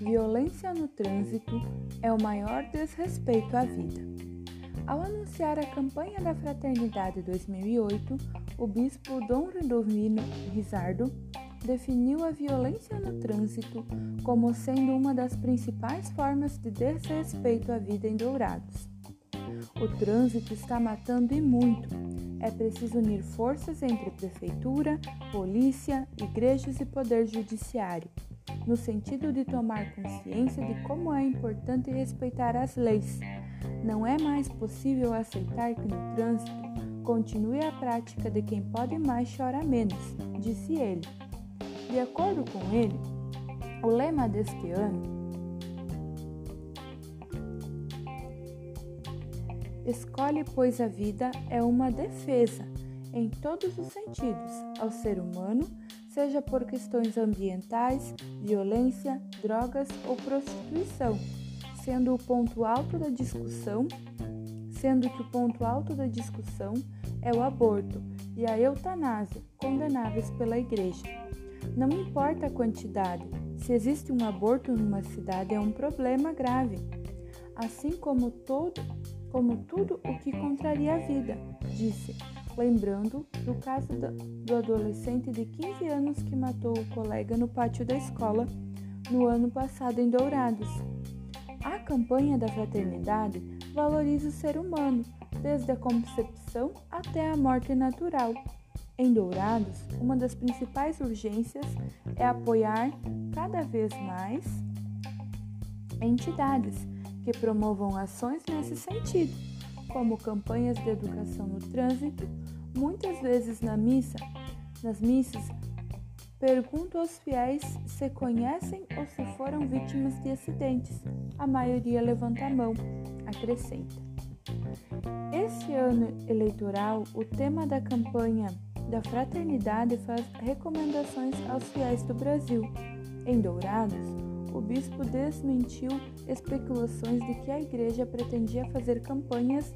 violência no trânsito é o maior desrespeito à vida. Ao anunciar a campanha da Fraternidade 2008, o bispo Dom Redomino Rizardo definiu a violência no trânsito como sendo uma das principais formas de desrespeito à vida em Dourados. O trânsito está matando e muito. É preciso unir forças entre prefeitura, polícia, igrejas e poder judiciário, no sentido de tomar consciência de como é importante respeitar as leis. Não é mais possível aceitar que no trânsito continue a prática de quem pode mais chora menos, disse ele. De acordo com ele, o lema deste ano Escolhe, pois a vida é uma defesa, em todos os sentidos, ao ser humano, seja por questões ambientais, violência, drogas ou prostituição, sendo o ponto alto da discussão, sendo que o ponto alto da discussão é o aborto e a eutanásia, condenáveis pela Igreja. Não importa a quantidade, se existe um aborto numa cidade é um problema grave, assim como todo, como tudo o que contraria a vida, disse, lembrando do caso do adolescente de 15 anos que matou o colega no pátio da escola no ano passado em Dourados. A campanha da fraternidade valoriza o ser humano, desde a concepção até a morte natural. Em Dourados, uma das principais urgências é apoiar cada vez mais entidades que promovam ações nesse sentido, como campanhas de educação no trânsito. Muitas vezes na missa, nas missas, pergunto aos fiéis se conhecem ou se foram vítimas de acidentes. A maioria levanta a mão, acrescenta. Esse ano eleitoral, o tema da campanha da Fraternidade faz recomendações aos fiéis do Brasil. Em Dourados, o bispo desmentiu especulações de que a igreja pretendia fazer campanhas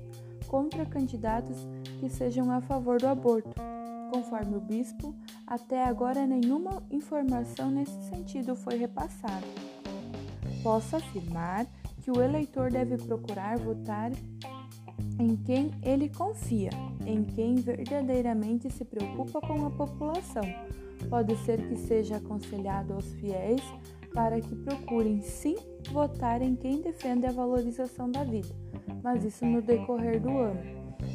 contra candidatos que sejam a favor do aborto. Conforme o bispo, até agora nenhuma informação nesse sentido foi repassada. Posso afirmar que o eleitor deve procurar votar em quem ele confia, em quem verdadeiramente se preocupa com a população. Pode ser que seja aconselhado aos fiéis para que procurem sim votar em quem defende a valorização da vida, mas isso no decorrer do ano.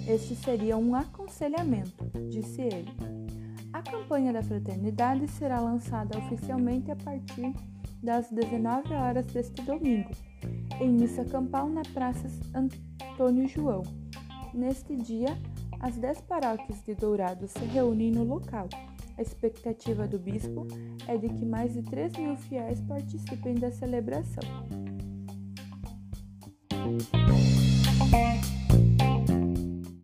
Este seria um aconselhamento, disse ele. A campanha da fraternidade será lançada oficialmente a partir das 19 horas deste domingo, em missa campal na Praça Antônio João. Neste dia, as dez paróquias de Dourados se reúnem no local. A expectativa do bispo é de que mais de 3 mil fiéis participem da celebração.